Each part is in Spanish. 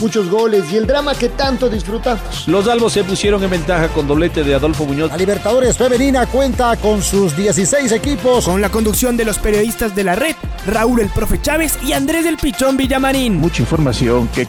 muchos goles y el drama que tanto disfrutamos. Los albos se pusieron en ventaja con doblete de Adolfo Muñoz. La Libertadores Femenina cuenta con sus 16 equipos. Con la conducción de los periodistas de la red, Raúl el Profe Chávez y Andrés del Pichón Villamarín. Mucha información que...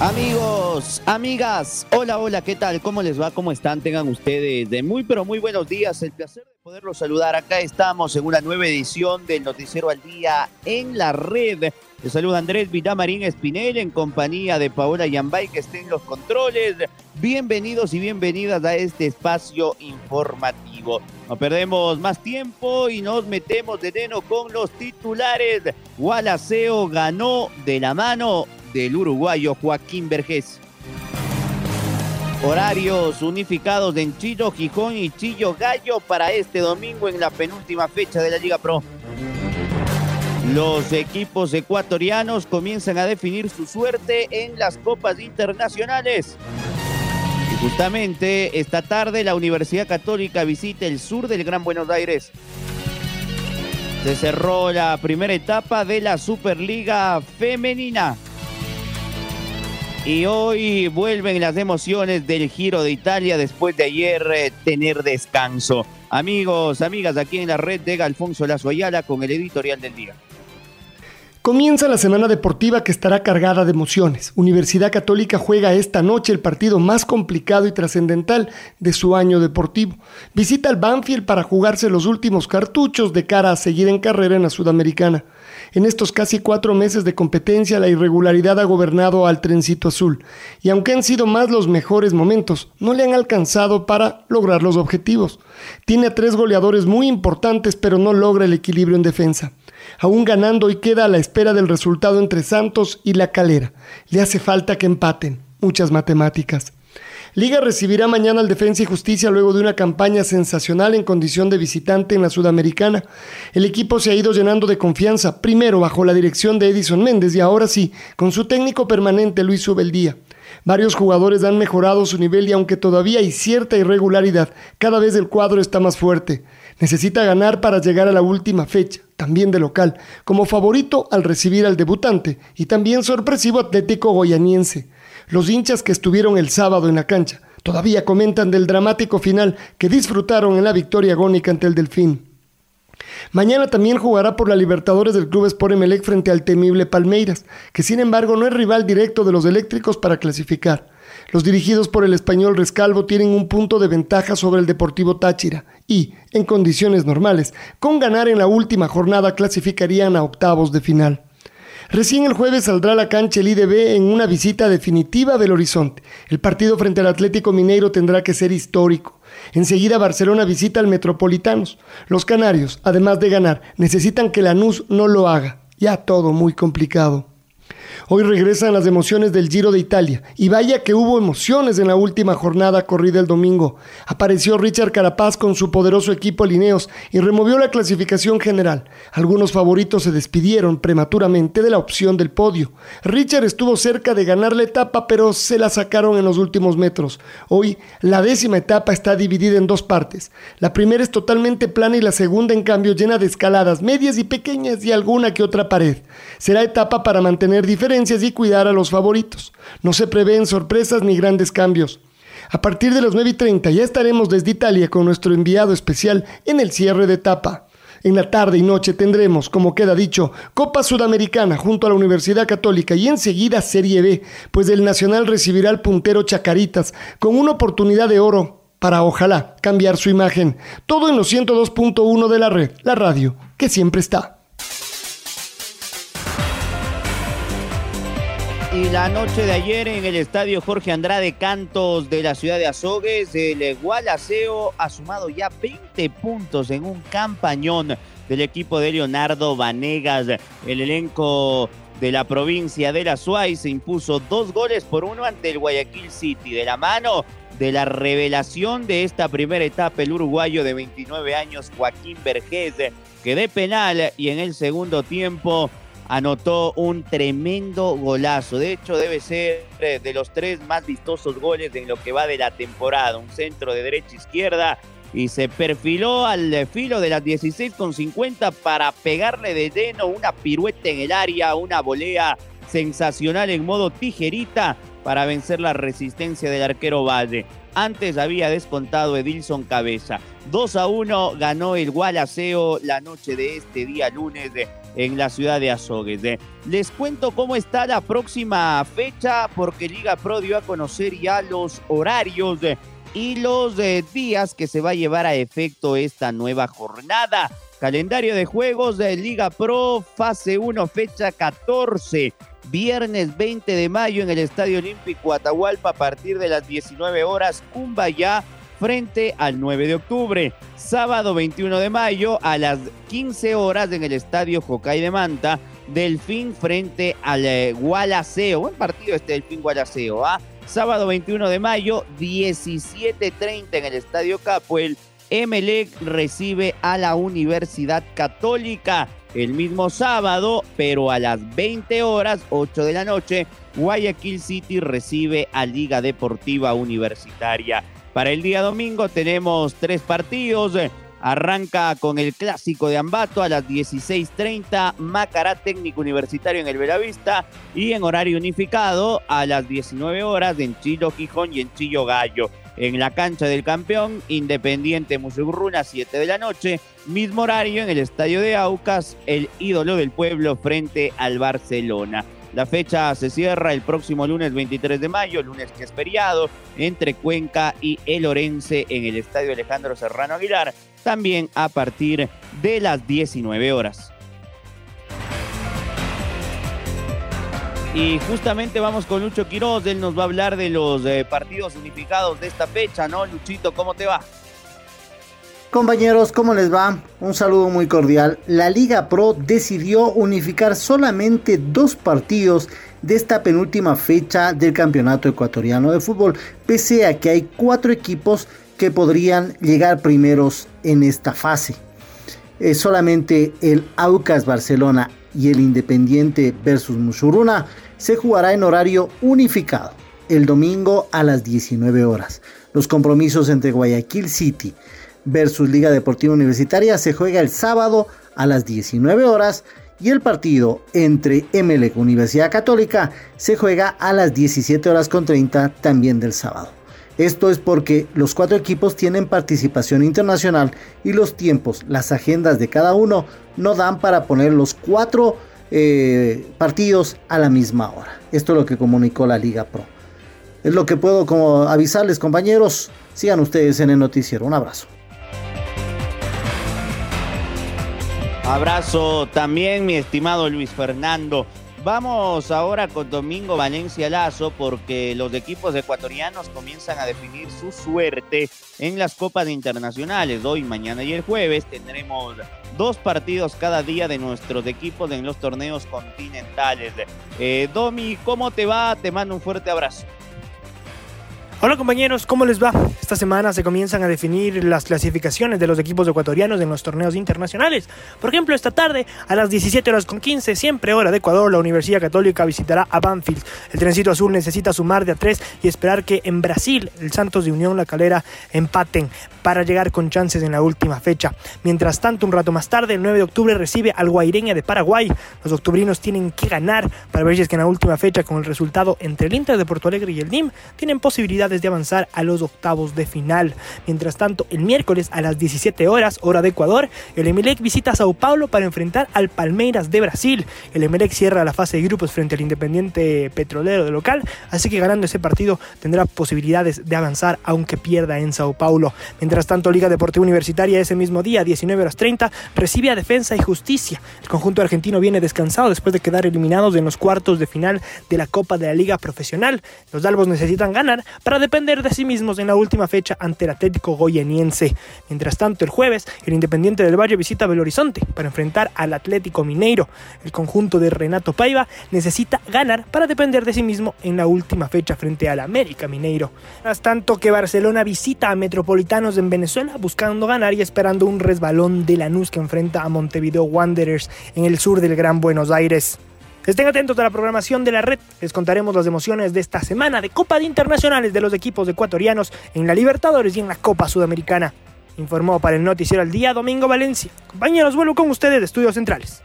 Amigos, amigas, hola, hola, ¿qué tal? ¿Cómo les va? ¿Cómo están? Tengan ustedes de muy, pero muy buenos días. El placer de poderlos saludar. Acá estamos en una nueva edición del Noticiero al Día en la red. Les saluda Andrés Vitamarín Espinel en compañía de Paola Yambay que estén los controles. Bienvenidos y bienvenidas a este espacio informativo. No perdemos más tiempo y nos metemos de lleno con los titulares. Gualaceo ganó de la mano del uruguayo Joaquín Vergés. Horarios unificados en Chillo, Gijón y Chillo Gallo para este domingo en la penúltima fecha de la Liga Pro. Los equipos ecuatorianos comienzan a definir su suerte en las copas internacionales. Y justamente esta tarde la Universidad Católica visita el sur del Gran Buenos Aires. Se cerró la primera etapa de la Superliga Femenina. Y hoy vuelven las emociones del Giro de Italia después de ayer eh, tener descanso. Amigos, amigas, aquí en la red de Alfonso Lazo Ayala con el editorial del día. Comienza la semana deportiva que estará cargada de emociones. Universidad Católica juega esta noche el partido más complicado y trascendental de su año deportivo. Visita al Banfield para jugarse los últimos cartuchos de cara a seguir en carrera en la Sudamericana. En estos casi cuatro meses de competencia, la irregularidad ha gobernado al trencito azul, y aunque han sido más los mejores momentos, no le han alcanzado para lograr los objetivos. Tiene a tres goleadores muy importantes, pero no logra el equilibrio en defensa aún ganando y queda a la espera del resultado entre Santos y La Calera. Le hace falta que empaten. Muchas matemáticas. Liga recibirá mañana al Defensa y Justicia luego de una campaña sensacional en condición de visitante en la Sudamericana. El equipo se ha ido llenando de confianza, primero bajo la dirección de Edison Méndez y ahora sí, con su técnico permanente Luis Subeldía. Varios jugadores han mejorado su nivel y aunque todavía hay cierta irregularidad, cada vez el cuadro está más fuerte. Necesita ganar para llegar a la última fecha, también de local, como favorito al recibir al debutante y también sorpresivo Atlético Goyaniense. Los hinchas que estuvieron el sábado en la cancha todavía comentan del dramático final que disfrutaron en la victoria agónica ante el Delfín. Mañana también jugará por la Libertadores del Club Sport Emelec frente al temible Palmeiras, que sin embargo no es rival directo de los eléctricos para clasificar. Los dirigidos por el español Rescalvo tienen un punto de ventaja sobre el Deportivo Táchira y, en condiciones normales, con ganar en la última jornada clasificarían a octavos de final. Recién el jueves saldrá a la cancha el IDB en una visita definitiva del horizonte. El partido frente al Atlético Mineiro tendrá que ser histórico. Enseguida Barcelona visita al Metropolitanos. Los canarios, además de ganar, necesitan que Lanús no lo haga. Ya todo muy complicado. Hoy regresan las emociones del Giro de Italia. Y vaya que hubo emociones en la última jornada corrida el domingo. Apareció Richard Carapaz con su poderoso equipo Lineos y removió la clasificación general. Algunos favoritos se despidieron prematuramente de la opción del podio. Richard estuvo cerca de ganar la etapa, pero se la sacaron en los últimos metros. Hoy, la décima etapa está dividida en dos partes. La primera es totalmente plana y la segunda, en cambio, llena de escaladas medias y pequeñas y alguna que otra pared. Será etapa para mantener diferencias y cuidar a los favoritos. No se prevén sorpresas ni grandes cambios. A partir de las 9 y 30 ya estaremos desde Italia con nuestro enviado especial en el cierre de etapa. En la tarde y noche tendremos, como queda dicho, Copa Sudamericana junto a la Universidad Católica y enseguida Serie B, pues el Nacional recibirá al puntero Chacaritas con una oportunidad de oro para ojalá cambiar su imagen. Todo en los 102.1 de la red, la radio, que siempre está. Y la noche de ayer en el estadio Jorge Andrade Cantos de la ciudad de Azogues, el Gualaceo ha sumado ya 20 puntos en un campañón del equipo de Leonardo Vanegas. El elenco de la provincia de La Suárez se impuso dos goles por uno ante el Guayaquil City de la mano de la revelación de esta primera etapa, el uruguayo de 29 años, Joaquín Vergés, que de penal y en el segundo tiempo anotó un tremendo golazo. De hecho, debe ser de los tres más vistosos goles en lo que va de la temporada. Un centro de derecha-izquierda y se perfiló al filo de las 16 con 50 para pegarle de lleno una pirueta en el área, una volea sensacional en modo tijerita para vencer la resistencia del arquero Valle. Antes había descontado Edilson Cabeza. 2 a 1 ganó el Gualaceo la noche de este día lunes en la ciudad de Azogues. Les cuento cómo está la próxima fecha porque Liga Pro dio a conocer ya los horarios y los eh, días que se va a llevar a efecto esta nueva jornada. Calendario de juegos de Liga Pro, fase 1, fecha 14. Viernes 20 de mayo en el Estadio Olímpico Atahualpa a partir de las 19 horas, Cumbaya frente al 9 de octubre. Sábado 21 de mayo a las 15 horas en el Estadio Jocay de Manta, Delfín frente al eh. Buen partido este Delfín Gualaceo, ¿ah? Sábado 21 de mayo, 17.30 en el Estadio Capuel. Emelec recibe a la Universidad Católica el mismo sábado, pero a las 20 horas, 8 de la noche, Guayaquil City recibe a Liga Deportiva Universitaria. Para el día domingo tenemos tres partidos. Arranca con el clásico de Ambato a las 16.30, Macará Técnico Universitario en el Velavista y en horario unificado a las 19 horas en Chilo Gijón y en Chillo Gallo. En la cancha del campeón, Independiente Musugruna, 7 de la noche, mismo horario en el estadio de Aucas, el ídolo del pueblo frente al Barcelona. La fecha se cierra el próximo lunes 23 de mayo, lunes que es feriado, entre Cuenca y El Orense en el Estadio Alejandro Serrano Aguilar, también a partir de las 19 horas. Y justamente vamos con Lucho Quiroz, él nos va a hablar de los eh, partidos unificados de esta fecha, ¿no? Luchito, ¿cómo te va? Compañeros, ¿cómo les va? Un saludo muy cordial. La Liga Pro decidió unificar solamente dos partidos de esta penúltima fecha del Campeonato Ecuatoriano de Fútbol, pese a que hay cuatro equipos que podrían llegar primeros en esta fase. Es solamente el Aucas Barcelona y el Independiente versus Musuruna se jugará en horario unificado el domingo a las 19 horas. Los compromisos entre Guayaquil City, versus Liga Deportiva Universitaria se juega el sábado a las 19 horas y el partido entre Emelec Universidad Católica se juega a las 17 horas con 30 también del sábado. Esto es porque los cuatro equipos tienen participación internacional y los tiempos, las agendas de cada uno no dan para poner los cuatro eh, partidos a la misma hora. Esto es lo que comunicó la Liga Pro. Es lo que puedo como avisarles compañeros. Sigan ustedes en el noticiero. Un abrazo. Abrazo también, mi estimado Luis Fernando. Vamos ahora con Domingo Valencia Lazo porque los equipos ecuatorianos comienzan a definir su suerte en las copas internacionales. Hoy, mañana y el jueves tendremos dos partidos cada día de nuestros equipos en los torneos continentales. Eh, Domi, ¿cómo te va? Te mando un fuerte abrazo. Hola compañeros, ¿cómo les va? Esta semana se comienzan a definir las clasificaciones de los equipos ecuatorianos en los torneos internacionales. Por ejemplo, esta tarde a las 17 horas con 15, siempre hora de Ecuador, la Universidad Católica visitará a Banfield. El trencito azul necesita sumar de a tres y esperar que en Brasil el Santos de Unión La Calera empaten para llegar con chances en la última fecha. Mientras tanto, un rato más tarde, el 9 de octubre recibe al Guaireña de Paraguay. Los octubrinos tienen que ganar para ver si es que en la última fecha, con el resultado entre el Inter de Porto Alegre y el NIM, tienen de avanzar a los octavos de final. Mientras tanto, el miércoles a las 17 horas, hora de Ecuador, el Emelec visita Sao Paulo para enfrentar al Palmeiras de Brasil. El Emelec cierra la fase de grupos frente al Independiente Petrolero de local, así que ganando ese partido tendrá posibilidades de avanzar aunque pierda en Sao Paulo. Mientras tanto, Liga Deportiva Universitaria ese mismo día, 19 horas 30, recibe a Defensa y Justicia. El conjunto argentino viene descansado después de quedar eliminados en los cuartos de final de la Copa de la Liga Profesional. Los Albos necesitan ganar para para depender de sí mismos en la última fecha ante el Atlético Goyeniense. Mientras tanto, el jueves, el Independiente del Valle visita Belo Horizonte para enfrentar al Atlético Mineiro. El conjunto de Renato Paiva necesita ganar para depender de sí mismo en la última fecha frente al América Mineiro. Mientras tanto que Barcelona visita a Metropolitanos en Venezuela buscando ganar y esperando un resbalón de Lanús que enfrenta a Montevideo Wanderers en el sur del Gran Buenos Aires. Estén atentos a la programación de la red. Les contaremos las emociones de esta semana de Copa de Internacionales de los equipos ecuatorianos en la Libertadores y en la Copa Sudamericana. Informó para el Noticiero al Día Domingo Valencia. Compañeros, vuelvo con ustedes de Estudios Centrales.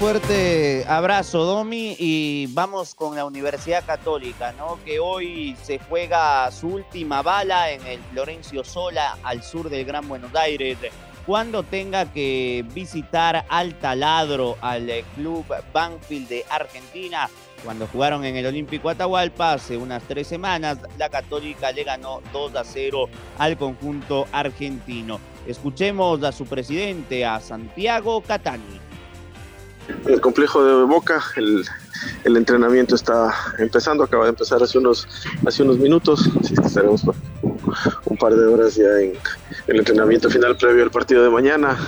Fuerte abrazo, Domi, y vamos con la Universidad Católica, ¿no? Que hoy se juega su última bala en el Florencio Sola, al sur del Gran Buenos Aires cuando tenga que visitar al taladro al eh, club Banfield de Argentina. Cuando jugaron en el Olímpico Atahualpa hace unas tres semanas, la Católica le ganó 2 a 0 al conjunto argentino. Escuchemos a su presidente, a Santiago Catani. El complejo de Boca, el, entrenamiento está empezando, acaba de empezar hace unos, hace unos minutos, así que estaremos un par de horas ya en el entrenamiento final previo al partido de mañana.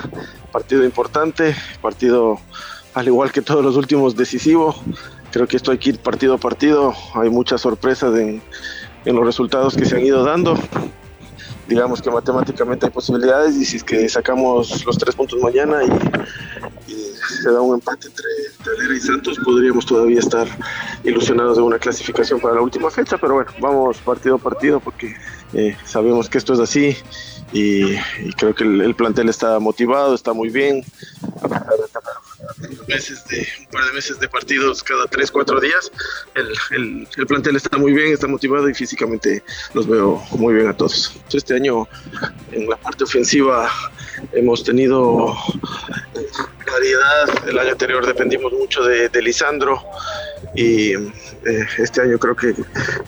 Partido importante, partido al igual que todos los últimos decisivo. Creo que esto hay que ir partido a partido. Hay muchas sorpresas en, los resultados que se han ido dando. Digamos que matemáticamente hay posibilidades y si es que sacamos los tres puntos mañana y, y se da un empate entre Talera y Santos, podríamos todavía estar ilusionados de una clasificación para la última fecha, pero bueno, vamos partido a partido porque eh, sabemos que esto es así y, y creo que el, el, plantel está motivado, está muy bien, meses de, un par de meses de partidos cada 3, 4 días, el, el, el, plantel está muy bien, está motivado y físicamente los veo muy bien a todos. Este año en la parte ofensiva hemos tenido variedad, el año anterior dependimos mucho de, de Lisandro y eh, este año creo que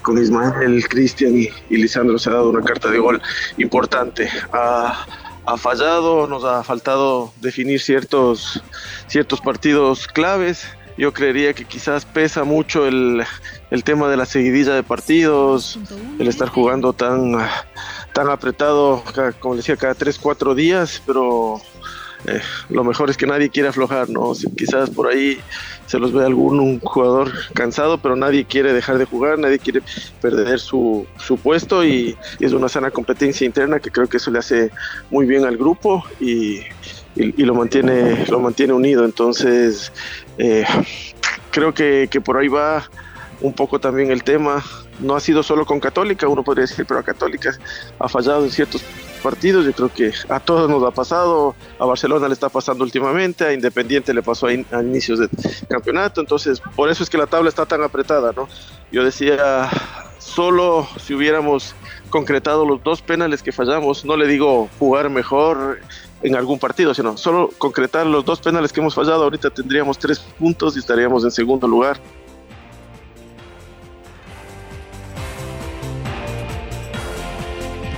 con Ismael, Cristian y, Lisandro se ha dado una carta de gol importante. Ha, ha, fallado, nos ha faltado definir ciertos, ciertos partidos claves. Yo creería que quizás pesa mucho el, el tema de la seguidilla de partidos, el estar jugando tan, tan apretado, como decía, cada 3, 4 días, pero eh, lo mejor es que nadie quiere aflojar, ¿no? Quizás por ahí se los ve algún un jugador cansado, pero nadie quiere dejar de jugar, nadie quiere perder su, su puesto y, es una sana competencia interna que creo que eso le hace muy bien al grupo y, y, y lo, mantiene, lo mantiene unido. Entonces, eh, creo que, que por ahí va un poco también el tema. No ha sido solo con Católica, uno podría decir, pero a Católica ha fallado en ciertos partidos. Yo creo que a todos nos ha pasado. A Barcelona le está pasando últimamente, a Independiente le pasó a, in a, inicios de campeonato. Entonces, por eso es que la tabla está tan apretada, ¿no? Yo decía, solo si hubiéramos concretado los dos penales que fallamos, no le digo jugar mejor en algún partido, sino solo concretar los dos penales que hemos fallado, ahorita tendríamos tres puntos y estaríamos en segundo lugar.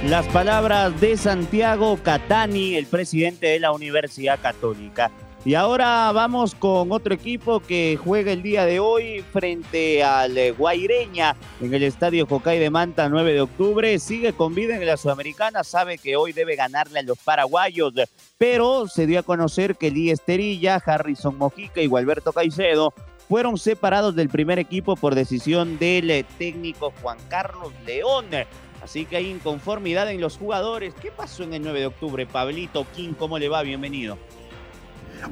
Las palabras de Santiago Catani, el presidente de la Universidad Católica. Y ahora vamos con otro equipo que juega el día de hoy frente al Guaireña en el Estadio Jocay de Manta 9 de octubre. Sigue con vida en la Sudamericana, sabe que hoy debe ganarle a los paraguayos, pero se dio a conocer que Lee Esterilla, Harrison Mojica y Gualberto Caicedo fueron separados del primer equipo por decisión del técnico Juan Carlos León. Así que hay inconformidad en los jugadores. ¿Qué pasó en el 9 de octubre? Pablito King, ¿cómo le va? Bienvenido.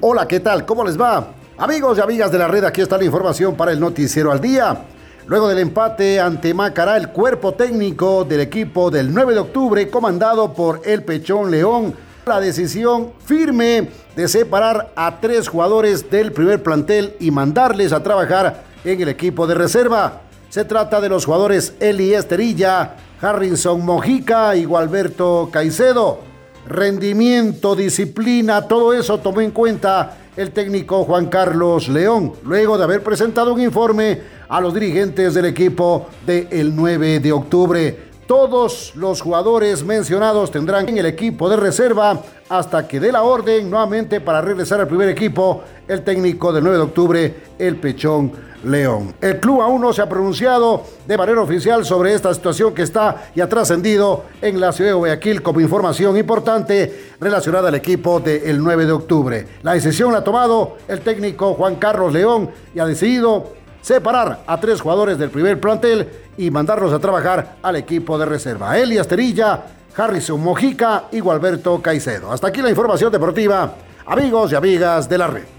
Hola, ¿qué tal? ¿Cómo les va? Amigos y amigas de la red, aquí está la información para el Noticiero al Día. Luego del empate ante Macará, el cuerpo técnico del equipo del 9 de octubre, comandado por el Pechón León, la decisión firme de separar a tres jugadores del primer plantel y mandarles a trabajar en el equipo de reserva. Se trata de los jugadores Eli Esterilla, Harrison Mojica y Gualberto Caicedo. Rendimiento, disciplina, todo eso tomó en cuenta el técnico Juan Carlos León, luego de haber presentado un informe a los dirigentes del equipo del 9 de octubre. Todos los jugadores mencionados tendrán en el equipo de reserva hasta que dé la orden nuevamente para regresar al primer equipo el técnico del 9 de octubre, el Pechón León. El club aún no se ha pronunciado de manera oficial sobre esta situación que está y ha trascendido en la ciudad de Guayaquil como información importante relacionada al equipo del 9 de octubre. La decisión la ha tomado el técnico Juan Carlos León y ha decidido separar a tres jugadores del primer plantel y mandarlos a trabajar al equipo de reserva. Elias Terilla, Harrison Mojica y Gualberto Caicedo. Hasta aquí la información deportiva, amigos y amigas de la red.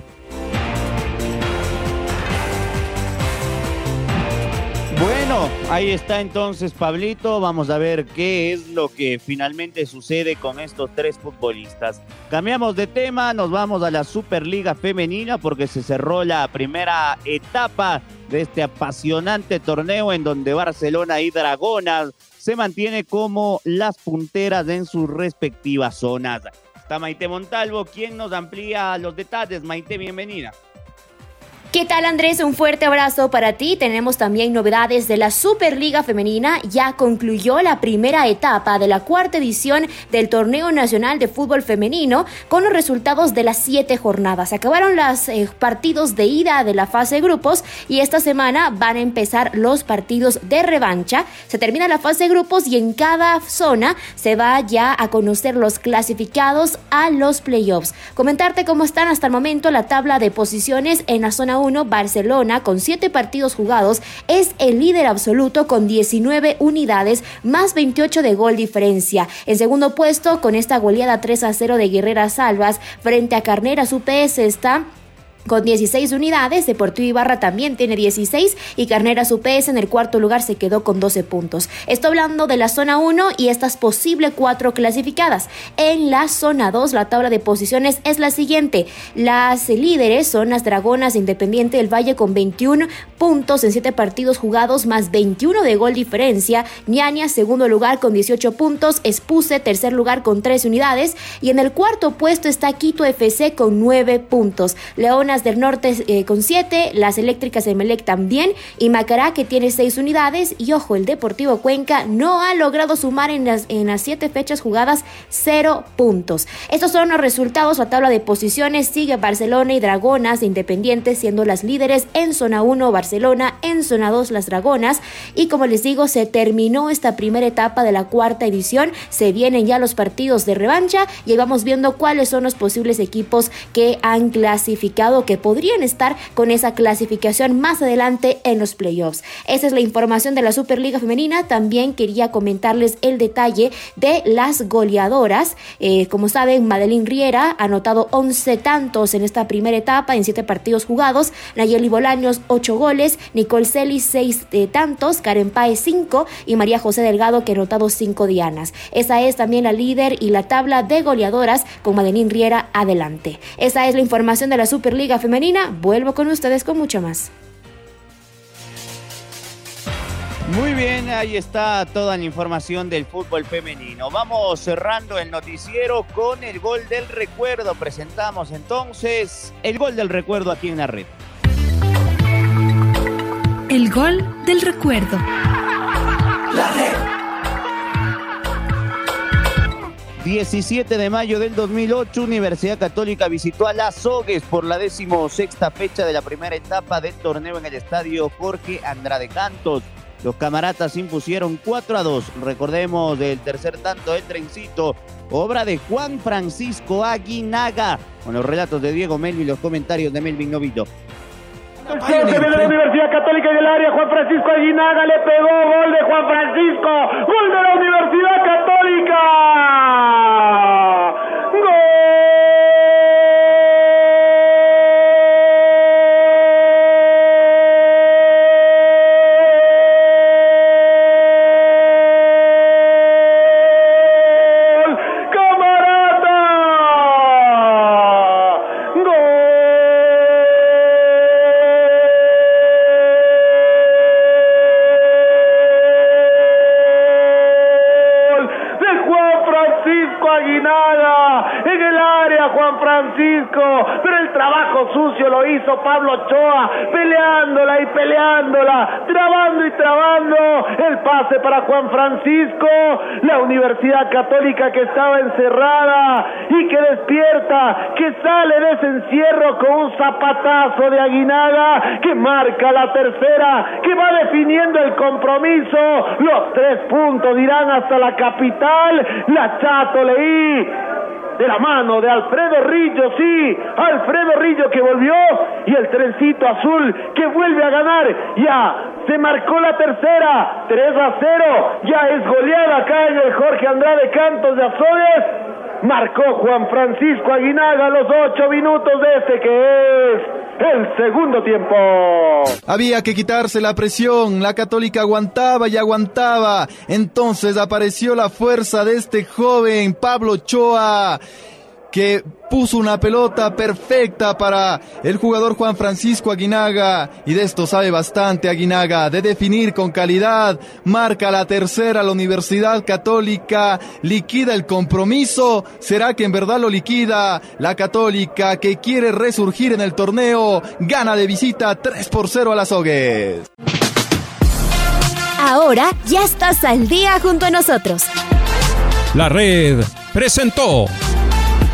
Ahí está entonces Pablito. Vamos a ver qué es lo que finalmente sucede con estos tres futbolistas. Cambiamos de tema, nos vamos a la Superliga Femenina porque se cerró la primera etapa de este apasionante torneo en donde Barcelona y Dragonas se mantiene como las punteras en sus respectivas zonas. Está Maite Montalvo, quien nos amplía los detalles. Maite, bienvenida. ¿Qué tal Andrés? Un fuerte abrazo para ti. Tenemos también novedades de la Superliga Femenina. Ya concluyó la primera etapa de la cuarta edición del Torneo Nacional de Fútbol Femenino con los resultados de las siete jornadas. Acabaron los eh, partidos de ida de la fase de grupos y esta semana van a empezar los partidos de revancha. Se termina la fase de grupos y en cada zona se va ya a conocer los clasificados a los playoffs. Comentarte cómo están hasta el momento la tabla de posiciones en la zona 1 Barcelona, con 7 partidos jugados, es el líder absoluto con 19 unidades más 28 de gol diferencia. En segundo puesto, con esta goleada 3 a 0 de Guerrera Salvas frente a Carneras UPS está con 16 unidades, Deportivo Ibarra también tiene 16 y Carneras UPS en el cuarto lugar se quedó con 12 puntos. Estoy hablando de la zona 1 y estas posibles cuatro clasificadas. En la zona 2 la tabla de posiciones es la siguiente. Las líderes son las Dragonas Independiente del Valle con 21 puntos en 7 partidos jugados más 21 de gol diferencia. Ñaña segundo lugar con 18 puntos. Espuse tercer lugar con 3 unidades y en el cuarto puesto está Quito FC con 9 puntos. Leona del Norte eh, con 7, las eléctricas de Melec también y Macará que tiene 6 unidades y ojo, el Deportivo Cuenca no ha logrado sumar en las, en las 7 fechas jugadas 0 puntos. Estos son los resultados, la tabla de posiciones. Sigue Barcelona y Dragonas Independientes siendo las líderes en zona 1 Barcelona, en zona 2 las Dragonas. Y como les digo se terminó esta primera etapa de la cuarta edición, se vienen ya los partidos de revancha y vamos viendo cuáles son los posibles equipos que han clasificado que podrían estar con esa clasificación más adelante en los playoffs. Esa es la información de la Superliga Femenina. También quería comentarles el detalle de las goleadoras. Eh, como saben, Madeline Riera ha anotado 11 tantos en esta primera etapa en 7 partidos jugados. Nayeli Bolaños 8 goles, Nicole Celis 6 eh, tantos, Karen Paez 5 y María José Delgado que ha anotado 5 dianas. Esa es también la líder y la tabla de goleadoras con Madeline Riera adelante. Esa es la información de la Superliga Femenina. Vuelvo con ustedes con mucho más. Muy bien, ahí está toda la información del fútbol femenino. Vamos cerrando el noticiero con el gol del recuerdo. Presentamos entonces el gol del recuerdo aquí en la red. El gol del recuerdo. La red. 17 de mayo del 2008, Universidad Católica visitó a Las Sogues por la decimosexta fecha de la primera etapa del torneo en el estadio Jorge Andrade Cantos. Los camaratas impusieron 4 a 2. Recordemos del tercer tanto del trencito, obra de Juan Francisco Aguinaga, con los relatos de Diego Melvin y los comentarios de Melvin Novito. El choque de la Universidad Católica del área, Juan Francisco Aguinaga le pegó, gol de Juan Francisco, gol Pablo Ochoa, peleándola y peleándola, trabando y trabando. El pase para Juan Francisco, la Universidad Católica que estaba encerrada y que despierta, que sale de ese encierro con un zapatazo de Aguinaga que marca la tercera, que va definiendo el compromiso. Los tres puntos dirán hasta la capital. La Chato Leí de la mano de Alfredo Rillo, sí, Alfredo Rillo que volvió y el trencito azul que vuelve a ganar, ya se marcó la tercera, 3 a 0, ya es goleada acá en el Jorge Andrade Cantos de Azores, marcó Juan Francisco Aguinaga los ocho minutos de este que es el segundo tiempo. Había que quitarse la presión, la católica aguantaba y aguantaba. Entonces apareció la fuerza de este joven Pablo Choa que puso una pelota perfecta para el jugador Juan Francisco Aguinaga y de esto sabe bastante Aguinaga, de definir con calidad, marca la tercera la Universidad Católica, liquida el compromiso, será que en verdad lo liquida la Católica que quiere resurgir en el torneo, gana de visita 3 por 0 a las Hogues. Ahora ya estás al día junto a nosotros. La red presentó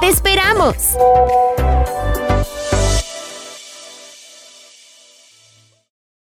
¡Te esperamos!